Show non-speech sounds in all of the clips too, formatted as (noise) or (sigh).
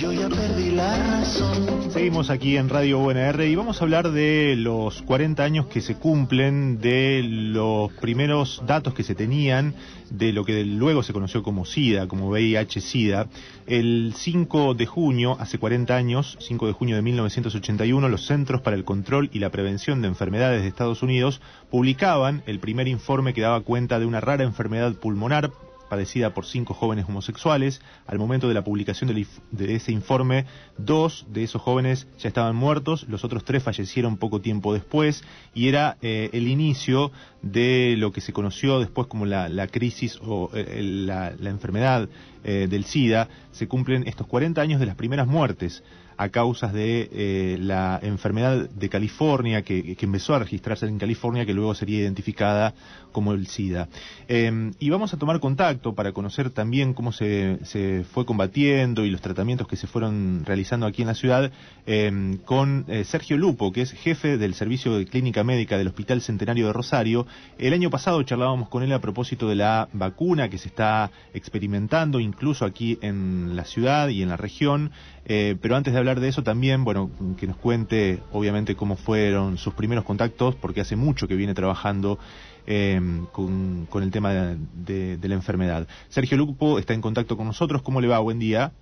yo ya perdí la razón. Seguimos aquí en Radio UNR y vamos a hablar de los 40 años que se cumplen, de los primeros datos que se tenían, de lo que luego se conoció como SIDA, como VIH-SIDA. El 5 de junio, hace 40 años, 5 de junio de 1981, los Centros para el Control y la Prevención de Enfermedades de Estados Unidos publicaban el primer informe que daba cuenta de una rara enfermedad pulmonar padecida por cinco jóvenes homosexuales. Al momento de la publicación de ese informe, dos de esos jóvenes ya estaban muertos, los otros tres fallecieron poco tiempo después y era eh, el inicio de lo que se conoció después como la, crisis o eh, la, enfermedad eh, del SIDA. Se cumplen estos 40 años de las primeras muertes a causas de la enfermedad de California, que, empezó a registrarse en California, que luego sería identificada como el SIDA. Em, y vamos a tomar contacto para conocer también cómo se, fue combatiendo y los tratamientos que se fueron realizando aquí en la ciudad em, con eh, Sergio Lupo, que es jefe del Servicio de Clínica Médica del Hospital Centenario de Rosario. El año pasado charlábamos con él a propósito de la vacuna que se está experimentando incluso aquí en la ciudad y en la región, eh, pero antes de hablar de eso también, bueno, que nos cuente obviamente cómo fueron sus primeros contactos, porque hace mucho que viene trabajando em, con, el tema de, la enfermedad. Sergio Lupo está en contacto con nosotros. ¿Cómo le va? Buen día.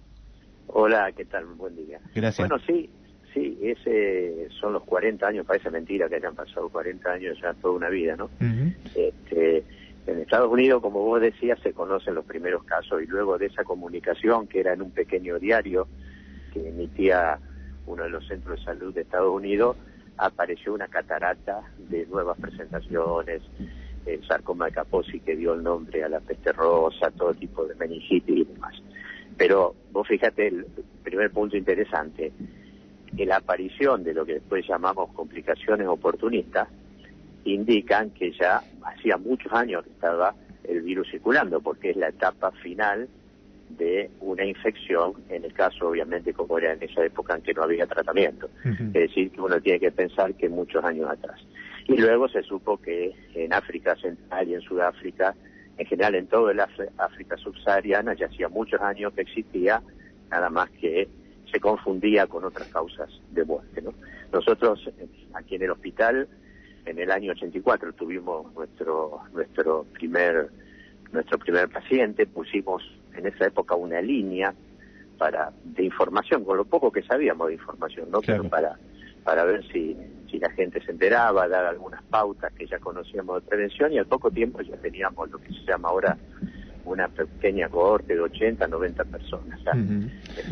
Hola, ¿qué tal? Buen día. Gracias. Bueno, sí, sí, ese son los 40 años, parece mentira que hayan pasado 40 años, ya toda una vida, ¿no? este, en Estados Unidos, como vos decías, se conocen los primeros casos y luego de esa comunicación que era en un pequeño diario, que emitía uno de los centros de salud de Estados Unidos, apareció una catarata de nuevas presentaciones, el sarcoma de Kaposi que dio el nombre a la peste rosa, todo tipo de meningitis y demás. Pero vos fíjate, el primer punto interesante, la aparición de lo que después llamamos complicaciones oportunistas indican que ya hacía muchos años que estaba el virus circulando, porque es la etapa final de una infección, en el caso obviamente como era en esa época en que no había tratamiento. Es decir, que uno tiene que pensar que muchos años atrás. Y luego se supo que en África Central y en Sudáfrica, en general en todo el África subsahariana, ya hacía muchos años que existía, nada más que se confundía con otras causas de muerte. ¿no? Nosotros aquí en el hospital, en el año 84, tuvimos nuestro, nuestro primer nuestro primer paciente, pusimos en esa época una línea para de información, con lo poco que sabíamos de información, ¿no? Pero para, para ver si, si la gente se enteraba, dar algunas pautas que ya conocíamos de prevención y al poco tiempo ya teníamos lo que se llama ahora una pequeña cohorte de 80, 90 personas.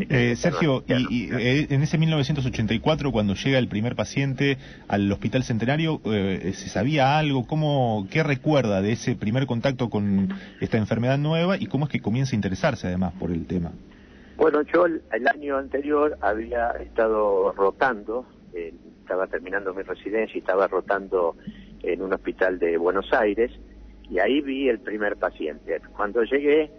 Eh, Sergio, y, eh, en ese 1984, cuando llega el primer paciente al Hospital Centenario, eh, ¿se sabía algo? ¿Cómo, ¿Qué recuerda de ese primer contacto con esta enfermedad nueva y cómo es que comienza a interesarse además por el tema? Bueno, yo el, año anterior había estado rotando, estaba terminando mi residencia y estaba rotando en un hospital de Buenos Aires y ahí vi el primer paciente. Cuando llegué,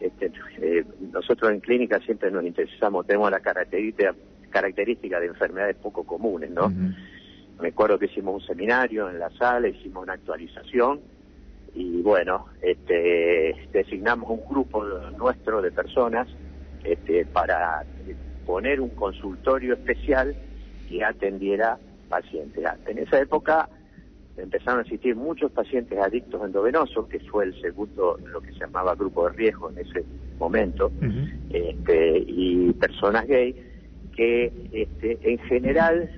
este, eh, nosotros en clínica siempre nos interesamos, tenemos la característica, característica de enfermedades poco comunes, ¿no? Me acuerdo que hicimos un seminario en la sala, hicimos una actualización y bueno, este, designamos un grupo nuestro de personas este, para poner un consultorio especial que atendiera pacientes. En esa época empezaron a existir muchos pacientes adictos endovenosos, que fue el segundo, lo que se llamaba grupo de riesgo en ese momento, este, y personas gay que este, en general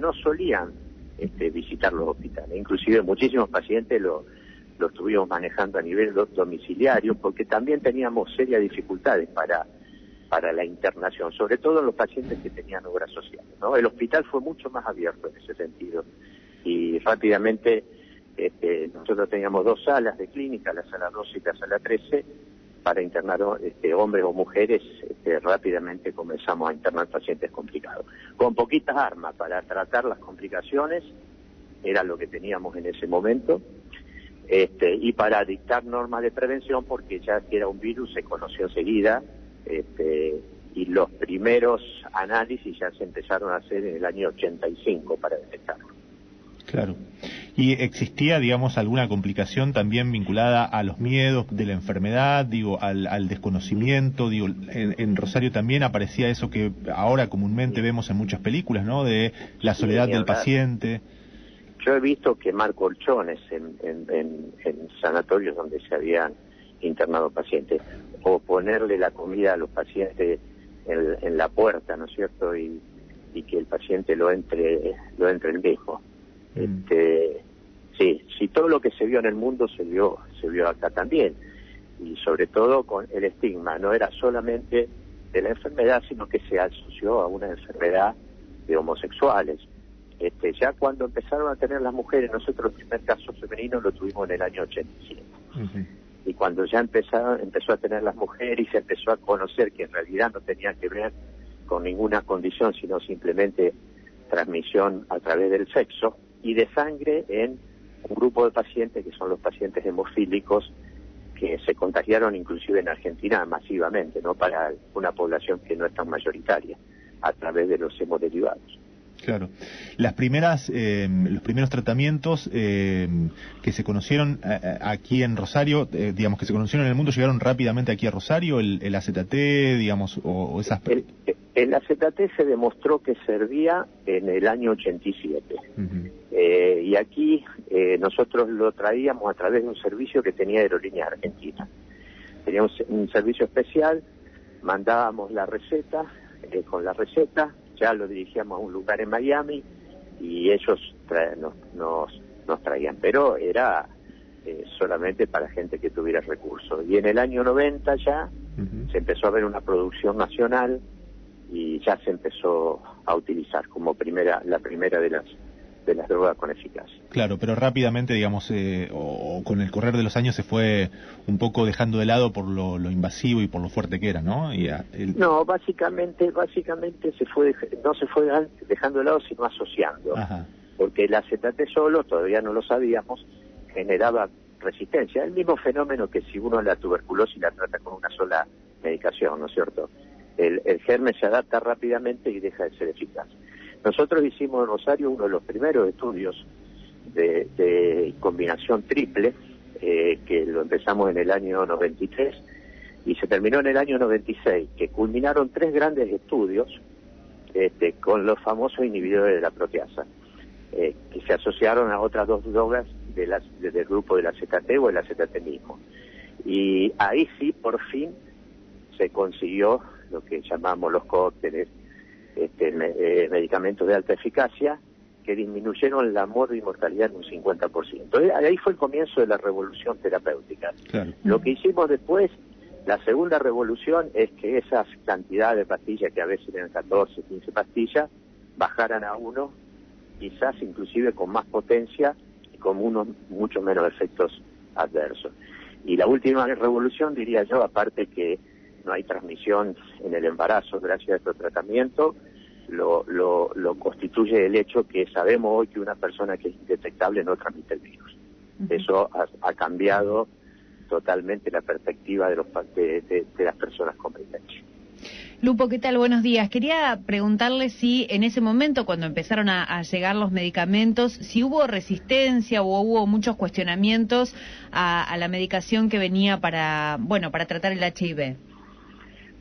no solían este, visitar los hospitales. Inclusive muchísimos pacientes lo, lo estuvimos manejando a nivel domiciliario porque también teníamos serias dificultades para para la internación, sobre todo en los pacientes que tenían obras sociales. ¿no? El hospital fue mucho más abierto en ese sentido y rápidamente este, nosotros teníamos dos salas de clínica, la sala 12 y la sala 13, para internar este, hombres o mujeres, este, rápidamente comenzamos a internar pacientes complicados. Con poquitas armas para tratar las complicaciones, era lo que teníamos en ese momento, y para dictar normas de prevención, porque ya que era un virus se conoció enseguida, y los primeros análisis ya se empezaron a hacer en el año 85 para detectarlo. Claro. ¿Y existía, digamos, alguna complicación también vinculada a los miedos de la enfermedad, digo, al, al desconocimiento? Digo, en, en, Rosario también aparecía eso que ahora comúnmente vemos en muchas películas, ¿no? De la soledad del paciente. Yo he visto quemar colchones en, en, sanatorios donde se habían internado pacientes, o ponerle la comida a los pacientes en, en la puerta, ¿no es cierto? Y, y que el paciente lo entre, lo entre el mismo. Mm. Este, sí, sí, todo lo que se vio en el mundo se vio, se vio acá también. Y sobre todo con el estigma, no era solamente de la enfermedad, sino que se asoció a una enfermedad de homosexuales. Este, ya cuando empezaron a tener las mujeres, nosotros el primer caso femenino lo tuvimos en el año 87. Uh Y cuando ya empezaron, empezó a tener las mujeres y se empezó a conocer que en realidad no tenía que ver con ninguna condición, sino simplemente transmisión a través del sexo y de sangre en un grupo de pacientes que son los pacientes hemofílicos que se contagiaron inclusive en Argentina masivamente, no para una población que no es tan mayoritaria, a través de los hemoderivados. Claro. Las primeras, eh, los primeros tratamientos eh, que se conocieron eh, aquí en Rosario, eh, digamos que se conocieron en el mundo, llegaron rápidamente aquí a Rosario, el, el AZT, digamos, o, o esas. El, el, AZT se demostró que servía en el año 87. Uh -huh. Eh, y aquí eh, nosotros lo traíamos a través de un servicio que tenía Aerolínea Argentina. Teníamos un, un servicio especial, mandábamos la receta, eh, con la receta ya lo dirigíamos a un lugar en Miami y ellos tra nos, nos, nos, traían, pero era eh, solamente para gente que tuviera recursos. Y en el año 90 ya uh -huh. se empezó a ver una producción nacional y ya se empezó a utilizar como primera la primera de las de las drogas con eficacia. Claro, pero rápidamente, digamos, eh, o, o, con el correr de los años se fue un poco dejando de lado por lo, lo invasivo y por lo fuerte que era, ¿no? Y a, el... No, básicamente, básicamente se fue no se fue dejando de lado, sino asociando, Ajá. porque el AZT solo, todavía no lo sabíamos, generaba resistencia, el mismo fenómeno que si uno la tuberculosis la trata con una sola medicación, ¿no es cierto? El, el germen se adapta rápidamente y deja de ser eficaz. Nosotros hicimos en Rosario uno de los primeros estudios de, combinación triple, eh, que lo empezamos en el año 93 y se terminó en el año 96, que culminaron tres grandes estudios este, con los famosos inhibidores de la proteasa, eh, que se asociaron a otras dos drogas de de, del grupo del AZT o el AZT mismo. Y ahí sí, por fin, se consiguió lo que llamamos los cócteles este, eh, medicamentos de alta eficacia que disminuyeron la muerte y mortalidad en un 50%. Ahí fue el comienzo de la revolución terapéutica. Claro. Lo que hicimos después, la segunda revolución, es que esas cantidades de pastillas, que a veces eran 14, 15 pastillas, bajaran a uno, quizás inclusive con más potencia y con unos mucho menos efectos adversos. Y la última revolución, diría yo, aparte que no hay transmisión en el embarazo gracias a este tratamiento, lo, lo, lo, constituye el hecho que sabemos hoy que una persona que es indetectable no transmite el virus. Uh -huh. Eso ha, ha, cambiado totalmente la perspectiva de, los, de, de, de las personas con VIH. Lupo, ¿qué tal? Buenos días. Quería preguntarle si en ese momento, cuando empezaron a, a, llegar los medicamentos, si hubo resistencia o hubo muchos cuestionamientos a, a la medicación que venía para, bueno, para tratar el HIV.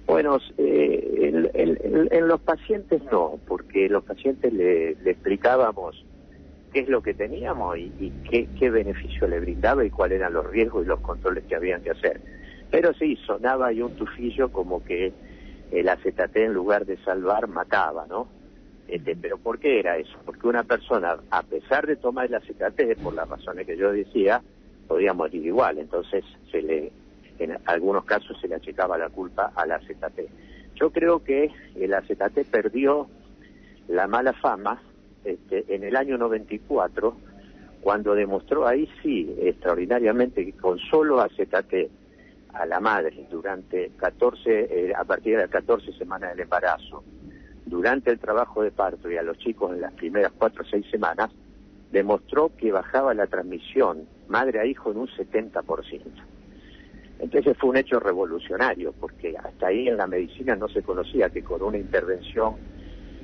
Bueno, eh, en, en, en, los pacientes no, porque los pacientes le, le explicábamos qué es lo que teníamos y, y qué, qué, beneficio le brindaba y cuáles eran los riesgos y los controles que habían que hacer. Pero sí, sonaba ahí un tufillo como que el AZT en lugar de salvar mataba, ¿no? Este, pero ¿por qué era eso? Porque una persona, a pesar de tomar el AZT, por las razones que yo decía, podía morir igual. Entonces se le en algunos casos se le achicaba la culpa al AZT. Yo creo que el AZT perdió la mala fama este, en el año 94, cuando demostró ahí sí, extraordinariamente, que con solo AZT a la madre durante 14, eh, a partir de las 14 semanas del embarazo, durante el trabajo de parto y a los chicos en las primeras 4 o 6 semanas, demostró que bajaba la transmisión madre a hijo en un 70%. Entonces fue un hecho revolucionario, porque hasta ahí en la medicina no se conocía que con una intervención,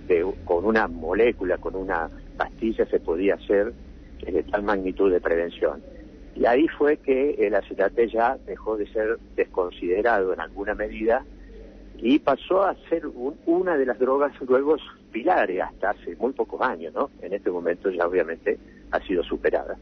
de, con una molécula, con una pastilla, se podía hacer eh, de tal magnitud de prevención. Y ahí fue que el acetate ya dejó de ser desconsiderado en alguna medida y pasó a ser un- una de las drogas luego pilares hasta hace muy pocos años, ¿no? En este momento ya obviamente ha sido superada.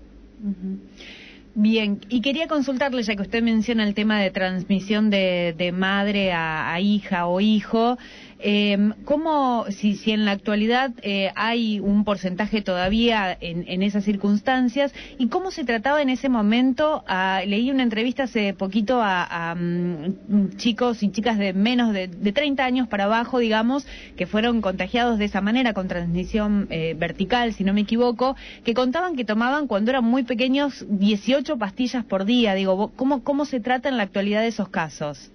Bien, y quería consultarle, ya que usted menciona el tema de transmisión de, de madre a, a hija o hijo, eh, ¿cómo, si, si en la actualidad eh, hay un porcentaje todavía en, en esas circunstancias, y cómo se trataba en ese momento? a- leí una entrevista hace poquito a, mm, chicos y chicas de menos de, de 30 años para abajo, digamos, que fueron contagiados de esa manera, con transmisión eh, vertical, si no me equivoco, que contaban que tomaban cuando eran muy pequeños 18 pastillas por día. Digo, ¿cómo, cómo se trata en la actualidad de esos casos?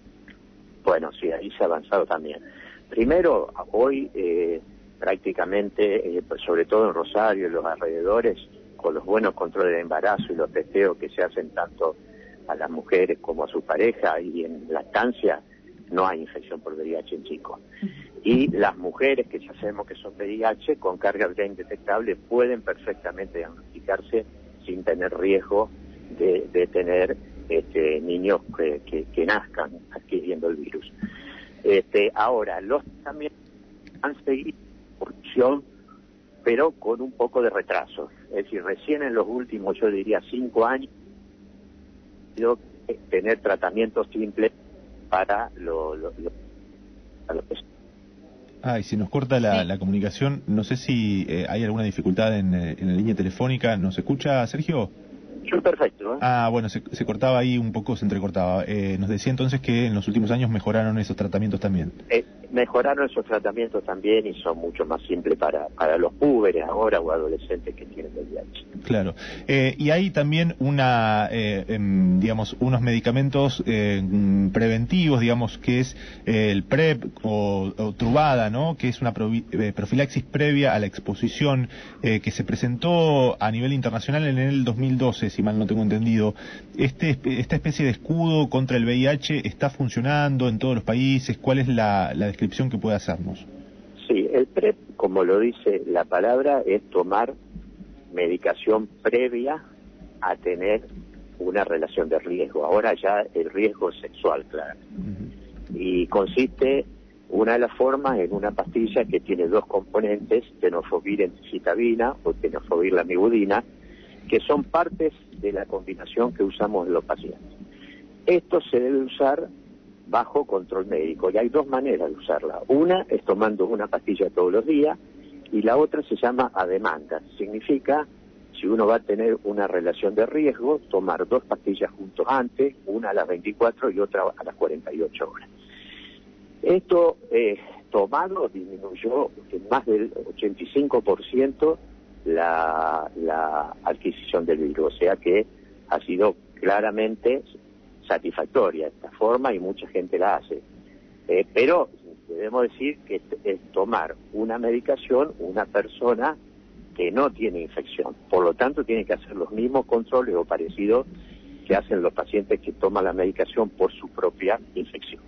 Bueno, sí, ahí se ha avanzado también. Primero, hoy eh, prácticamente, eh, pues sobre todo en Rosario y los alrededores, con los buenos controles de embarazo y los testeos que se hacen tanto a las mujeres como a su pareja y en lactancia, no hay infección por VIH en chicos. Y las mujeres que ya sabemos que son VIH con carga ya indetectable pueden perfectamente diagnosticarse sin tener riesgo de, de tener este, niños que, que- que nazcan adquiriendo el virus. Este, ahora, los también han seguido evolución, pero con un poco de retraso. Es decir, recién en los últimos, yo diría, cinco años, yo, tener tratamientos simples para lo, lo- lo- para lo que Ah, y si nos corta la, Sí. la comunicación, no sé si eh, hay alguna dificultad en, eh, en la línea telefónica. ¿Nos escucha, Sergio? Yo perfecto, ¿eh? Ah, bueno, se, se cortaba ahí un poco, se entrecortaba. Eh, nos decía entonces que en los últimos años mejoraron esos tratamientos también. Eh, mejoraron esos tratamientos también y son mucho más simples para, para los púberes ahora o adolescentes que tienen VIH. Claro. Eh, y hay también una, eh, em, digamos, unos medicamentos eh, preventivos, digamos, que es eh, el PrEP o, Truvada, ¿no? Que es una eh, profilaxis previa a la exposición que se presentó a nivel internacional en el 2012, si mal no tengo entendido. Este, esta especie de escudo contra el VIH está funcionando en todos los países. ¿Cuál es la, la descripción que puede hacernos? Sí, el PrEP, como lo dice la palabra, es tomar medicación previa a tener una relación de riesgo. Ahora ya el riesgo es sexual, claro. Y consiste, una de las formas, en una pastilla que tiene dos componentes, tenofovir entecitabina o tenofovir lamivudina, que son partes de la combinación que usamos en los pacientes. Esto se debe usar bajo control médico y hay dos maneras de usarla. Una es tomando una pastilla todos los días y la otra se llama a demanda. Significa, si uno va a tener una relación de riesgo, tomar dos pastillas juntos antes, una a las 24 y otra a las 48 horas. Esto eh, tomado disminuyó en más del 85% la, la adquisición del virus, o sea que ha sido claramente satisfactoria esta forma y mucha gente la hace. Eh, pero debemos decir que es, es tomar una medicación una persona que no tiene infección. Por lo tanto, tiene que hacer los mismos controles o parecidos que hacen los pacientes que toman la medicación por su propia infección.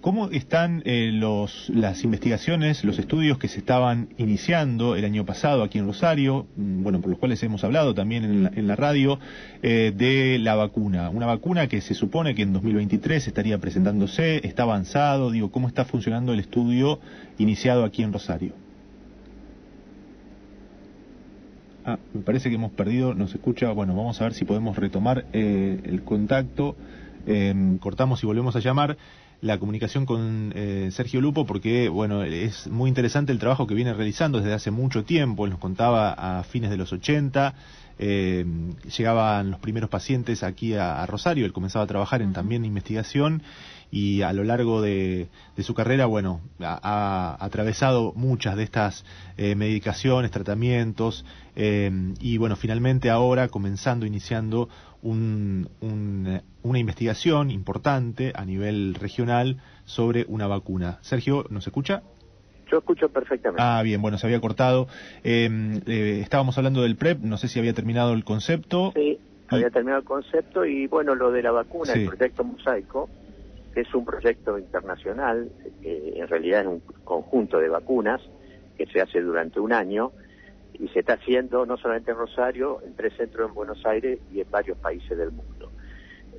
¿Cómo están eh, los, las investigaciones, los estudios que se estaban iniciando el año pasado aquí en Rosario, mm, bueno, por los cuales hemos hablado también en la, en la radio, eh, de la vacuna? Una vacuna que se supone que en 2023 estaría presentándose, está avanzado, digo, ¿cómo está funcionando el estudio iniciado aquí en Rosario? Ah, me parece que hemos perdido, nos escucha, bueno, vamos a ver si podemos retomar eh, el contacto, Eh, cortamos y volvemos a llamar la comunicación con eh, Sergio Lupo porque, bueno, es muy interesante el trabajo que viene realizando desde hace mucho tiempo, él nos contaba a fines de los 80, eh, llegaban los primeros pacientes aquí a, a Rosario, él comenzaba a trabajar en también investigación y a lo largo de, de su carrera, bueno, ha, ha atravesado muchas de estas eh, medicaciones, tratamientos, eh, y bueno, finalmente ahora comenzando, iniciando un, un, una investigación importante a nivel regional sobre una vacuna. Sergio, ¿nos escucha? Yo escucho perfectamente. Ah, bien, bueno, se había cortado. Eh, eh, estábamos hablando del PrEP, no sé si había terminado el concepto. Sí, había terminado el concepto y bueno, lo de la vacuna, Sí. el proyecto Mosaico, que es un proyecto internacional, eh, en realidad es un conjunto de vacunas que se hace durante un año, y se está haciendo no solamente en Rosario, en tres centros en Buenos Aires y en varios países del mundo.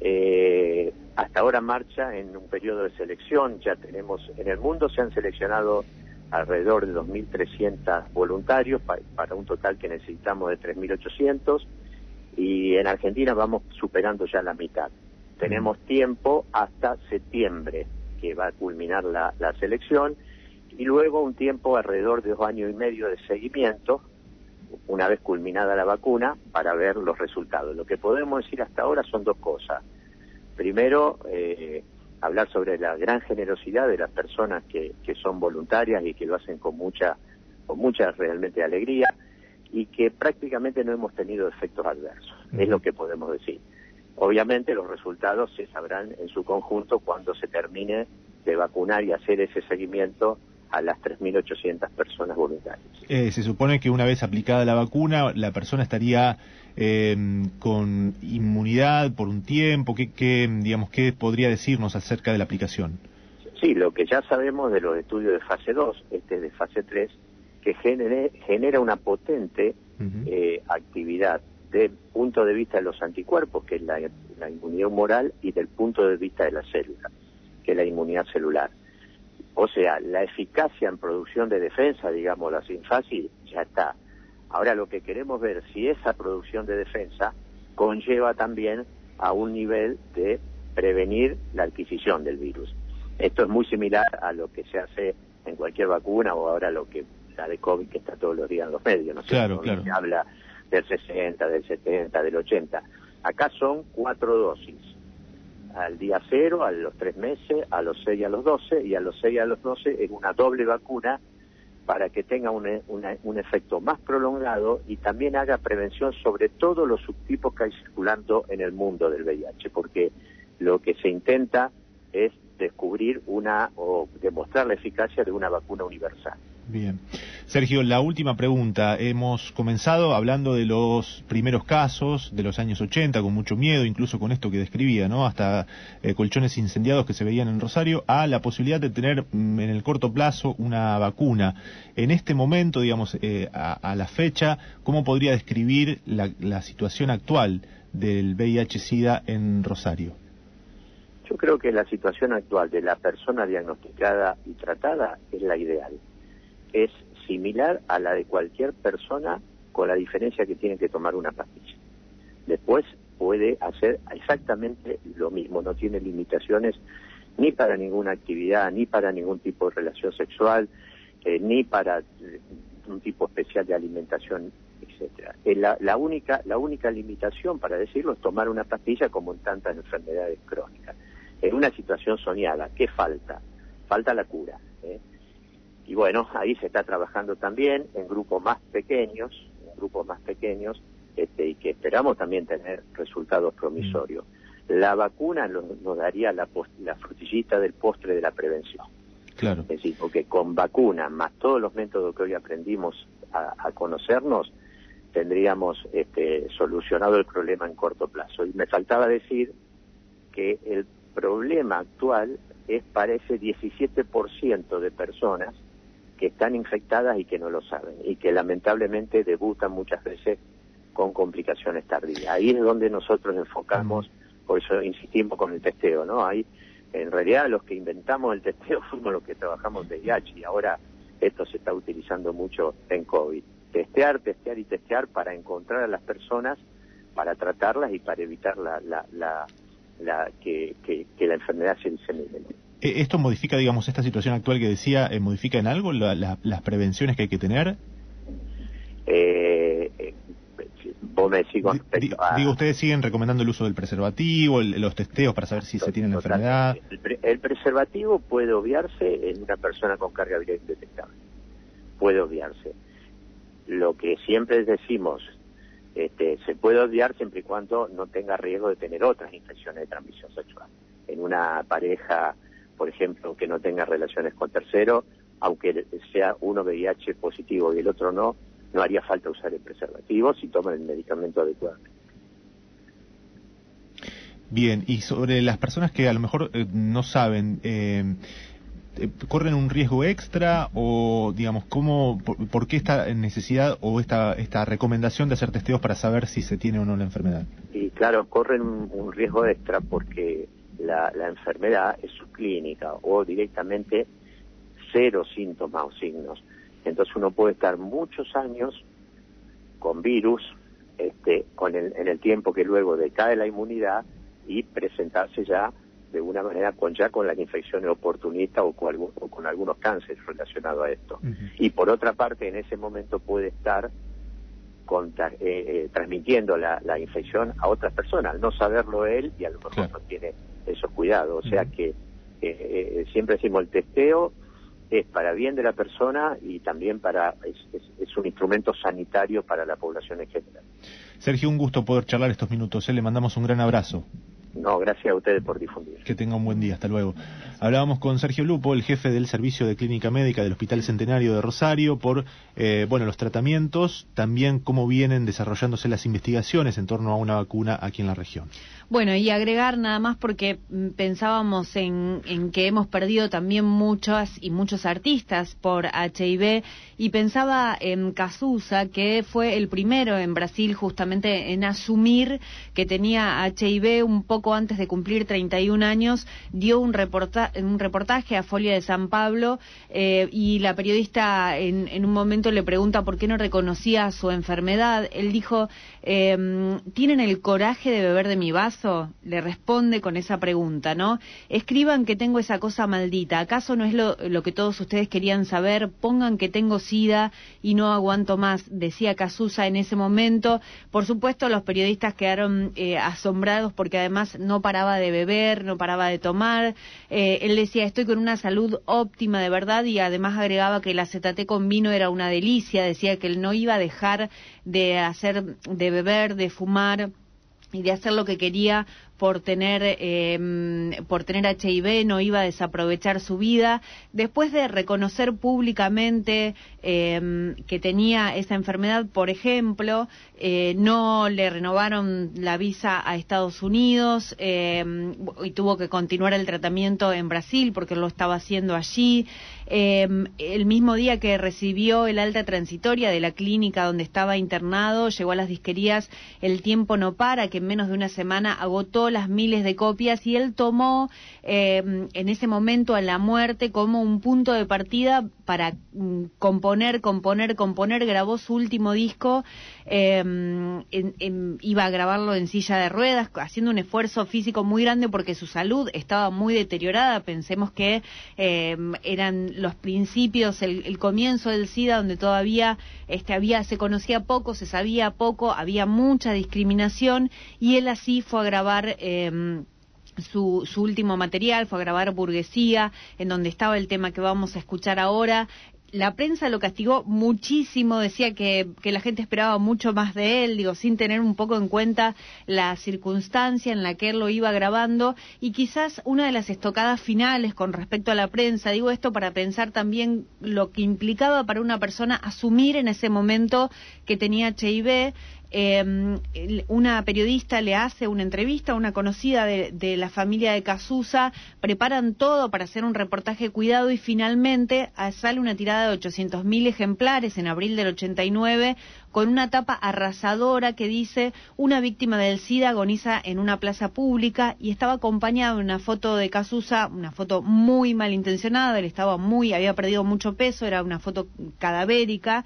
Eh, hasta ahora marcha en un periodo de selección, ya tenemos, en el mundo se han seleccionado alrededor de 2.300 voluntarios para un total que necesitamos de 3.800 y en Argentina vamos superando ya la mitad. Tenemos tiempo hasta septiembre, que va a culminar la, la selección, y luego un tiempo alrededor de dos años y medio de seguimiento, una vez culminada la vacuna, para ver los resultados. Lo que podemos decir hasta ahora son dos cosas. Primero, eh, hablar sobre la gran generosidad de las personas que, que son voluntarias y que lo hacen con mucha, con mucha realmente alegría y que prácticamente no hemos tenido efectos adversos, es lo que podemos decir. Obviamente los resultados se sabrán en su conjunto cuando se termine de vacunar y hacer ese seguimiento a las 3.800 personas voluntarias. Eh, se supone que una vez aplicada la vacuna, la persona estaría eh, con inmunidad por un tiempo. ¿Qué, qué, digamos, ¿Qué podría decirnos acerca de la aplicación? Sí, lo que ya sabemos de los estudios de fase 2, este de fase 3, que genere, genera una potente eh, actividad del punto de vista de los anticuerpos, que es la, inmunidad humoral, y del punto de vista de la célula, que es la inmunidad celular. O sea, la eficacia en producción de defensa, digamos así fácil, ya está. Ahora lo que queremos ver si esa producción de defensa conlleva también a un nivel de prevenir la adquisición del virus. Esto es muy similar a lo que se hace en cualquier vacuna o ahora lo que de COVID que está todos los días en los medios, ¿no? Claro, claro. Se habla del 60, del 70, del 80. Acá son cuatro dosis. Al día cero, a los tres meses, a los seis y a los doce, y a los seis y a los doce en una doble vacuna para que tenga un, un efecto más prolongado y también haga prevención sobre todos los subtipos que hay circulando en el mundo del VIH, porque lo que se intenta es descubrir una o demostrar la eficacia de una vacuna universal. Bien. Sergio, la última pregunta. Hemos comenzado hablando de los primeros casos de los años 80, con mucho miedo, incluso con esto que describía, ¿no? Hasta eh, colchones incendiados que se veían en Rosario, a la posibilidad de tener mm, en el corto plazo una vacuna. En este momento, digamos, eh, a, la fecha, ¿cómo podría describir la, la situación actual del VIH-Sida en Rosario? Yo creo que la situación actual de la persona diagnosticada y tratada es la ideal es similar a la de cualquier persona con la diferencia que tiene que tomar una pastilla. Después puede hacer exactamente lo mismo, no tiene limitaciones ni para ninguna actividad, ni para ningún tipo de relación sexual, eh, ni para eh, un tipo especial de alimentación, etcétera. Eh, la, única la única limitación, para decirlo, es tomar una pastilla como en tantas enfermedades crónicas. En una situación soñada, ¿qué falta? Falta la cura. Y bueno, ahí se está trabajando también en grupos más pequeños, en grupos más pequeños, este, y que esperamos también tener resultados promisorios. La vacuna nos, daría la, la frutillita del postre de la prevención. Claro. Es decir, porque con vacuna, más todos los métodos que hoy aprendimos a, conocernos, tendríamos este, solucionado el problema en corto plazo. Y me faltaba decir que el problema actual es para ese 17% de personas que están infectadas y que no lo saben y que lamentablemente debutan muchas veces con complicaciones tardías. Ahí es donde nosotros enfocamos, por eso insistimos con el testeo, ¿no? Ahí, en realidad, los que inventamos el testeo (laughs) fuimos los que trabajamos de IH y ahora esto se está utilizando mucho en COVID. Testear, testear y testear para encontrar a las personas, para tratarlas y para evitar la, la, la, que, que, que la enfermedad se disemine. Eh, ¿Esto modifica, digamos, esta situación actual que decía, eh, modifica en algo las prevenciones que hay que tener? Eh, eh vos me decís Digo, ustedes siguen recomendando el uso del preservativo, los testeos para saber si se tiene la enfermedad. El, preservativo puede obviarse en una persona con carga viral indetectable. Puede obviarse. Lo que siempre decimos, este, se puede obviar siempre y cuando no tenga riesgo de tener otras infecciones de transmisión sexual. En una pareja por ejemplo, que no tenga relaciones con terceros, aunque sea uno VIH positivo y el otro no, no haría falta usar el preservativo si toman el medicamento adecuadamente. Bien, y sobre las personas que a lo mejor eh, no saben, eh, eh, corren un riesgo extra o, digamos, cómo, por, por qué esta necesidad o esta, esta recomendación de hacer testeos para saber si se tiene o no la enfermedad? Y claro, corren un, un riesgo extra porque la, la enfermedad es subclínica o directamente cero síntomas o signos. Entonces uno puede estar muchos años con virus, este, con el, en el tiempo que luego decae la inmunidad y presentarse ya de una manera con ya con las infecciones oportunistas o con, algún- o con algunos cánceres relacionados a esto. Y por otra parte, en ese momento puede estar conta- eh, eh, transmitiendo la, la infección a otras personas, al no saberlo él y a lo mejor Claro. no tiene esos cuidados. O sea que eh, eh, siempre decimos el testeo es para bien de la persona y también para es, es- es un instrumento sanitario para la población en general. Sergio, un gusto poder charlar estos minutos. ¿eh? Le mandamos un gran abrazo. No, gracias a ustedes por difundir. Que tenga un buen día. Hasta luego. Hablábamos con Sergio Lupo, el jefe del Servicio de Clínica Médica del Hospital Centenario de Rosario, por eh, bueno los tratamientos, también cómo vienen desarrollándose las investigaciones en torno a una vacuna aquí en la región. Bueno, y agregar nada más porque mm, pensábamos en, en que hemos perdido también muchas y muchos artistas por HIV y pensaba en Cazuza, que fue el primero en Brasil justamente en asumir que tenía HIV un poco antes de cumplir 31 años, dio un, reporta un reportaje a Folia de San Pablo eh, y la periodista en, un momento le pregunta por qué no reconocía su enfermedad. Él dijo, eh, ¿tienen el coraje de beber de mi vaso? Le responde con esa pregunta, ¿no? Escriban que tengo esa cosa maldita. ¿Acaso no es lo, lo que todos ustedes querían saber? Pongan que tengo sida y no aguanto más, decía Casusa en ese momento. Por supuesto, los periodistas quedaron eh, asombrados porque además no paraba de beber, no paraba de tomar. Eh, él decía, estoy con una salud óptima de verdad y además agregaba que el acetate con vino era una delicia. Decía que él no iba a dejar de hacer, de beber, de fumar y de hacer lo que quería por tener eh, por tener HIV no iba a desaprovechar su vida. Después de reconocer públicamente eh, que tenía esa enfermedad por ejemplo eh, no le renovaron la visa a Estados Unidos eh, y tuvo que continuar el tratamiento en Brasil porque lo estaba haciendo allí. El mismo día que recibió el alta transitoria de la clínica donde estaba internado llegó a las disquerías El tiempo no para que en menos de una semana agotó las miles de copias y él tomó eh, en ese momento a la muerte como un punto de partida para mm, componer, componer, componer. Grabó su último disco, en- iba a grabarlo en silla de ruedas, haciendo un esfuerzo físico muy grande porque su salud estaba muy deteriorada. Pensemos que eh, eran los principios, el, el comienzo del SIDA, donde todavía este, había, se conocía poco, se sabía poco, había mucha discriminación y él así fue a grabar. Eh, su, su último material, fue a grabar Burguesía, en donde estaba el tema que vamos a escuchar ahora. La prensa lo castigó muchísimo, decía que, que la gente esperaba mucho más de él, digo, sin tener un poco en cuenta la circunstancia en la que él lo iba grabando y quizás una de las estocadas finales con respecto a la prensa, digo esto para pensar también lo que implicaba para una persona asumir en ese momento que tenía HIV, eh, una periodista le hace una entrevista a una conocida de, de la familia de Casusa, preparan todo para hacer un reportaje cuidado y finalmente ah, sale una tirada de 800.000 ejemplares en abril del 89 con una tapa arrasadora que dice una víctima del SIDA agoniza en una plaza pública y estaba acompañado de una foto de Casusa, una foto muy malintencionada, él estaba muy, había perdido mucho peso, era una foto cadavérica.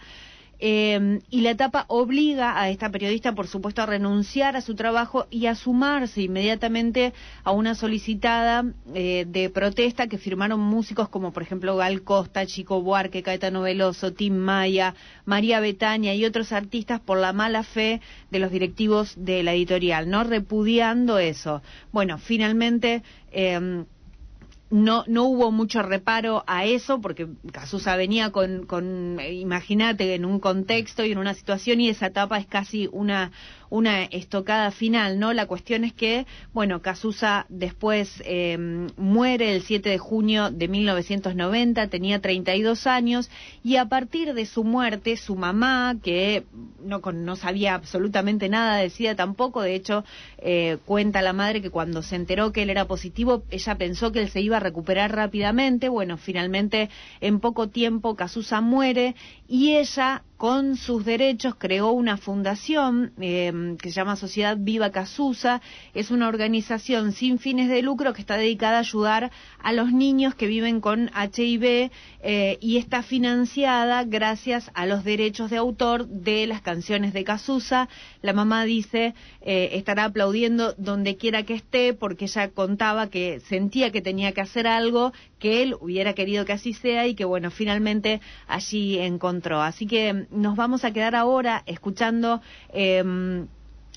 Eh, y la etapa obliga a esta periodista, por supuesto, a renunciar a su trabajo y a sumarse inmediatamente a una solicitada eh, de protesta que firmaron músicos como, por ejemplo, Gal Costa, Chico Buarque, Caetano Veloso, Tim Maya, María Betania y otros artistas por la mala fe de los directivos de la editorial, ¿no? Repudiando eso. Bueno, finalmente. Eh, no, no hubo mucho reparo a eso, porque Casusa venía con, con imagínate, en un contexto y en una situación, y esa etapa es casi una, una estocada final, ¿no? La cuestión es que, bueno, Casusa después eh, muere el 7 de junio de 1990, tenía 32 años, y a partir de su muerte, su mamá, que no, no sabía absolutamente nada, decía tampoco, de hecho, eh, cuenta la madre que cuando se enteró que él era positivo, ella pensó que él se iba a recuperar rápidamente, bueno, finalmente en poco tiempo Casusa muere y ella con sus derechos creó una fundación em, que se llama Sociedad Viva Casusa. Es una organización sin fines de lucro que está dedicada a ayudar a los niños que viven con HIV eh, y está financiada gracias a los derechos de autor de las canciones de Casusa. La mamá dice eh, estará aplaudiendo donde quiera que esté porque ella contaba que sentía que tenía que hacer algo, que él hubiera querido que así sea y que bueno, finalmente allí encontró. Así que nos vamos a quedar ahora escuchando em,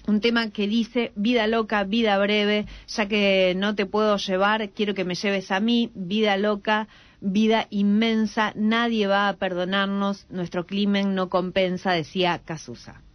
un tema que dice vida loca, vida breve, ya que no te puedo llevar, quiero que me lleves a mí, vida loca, vida inmensa, nadie va a perdonarnos, nuestro crimen no compensa, decía Casusa.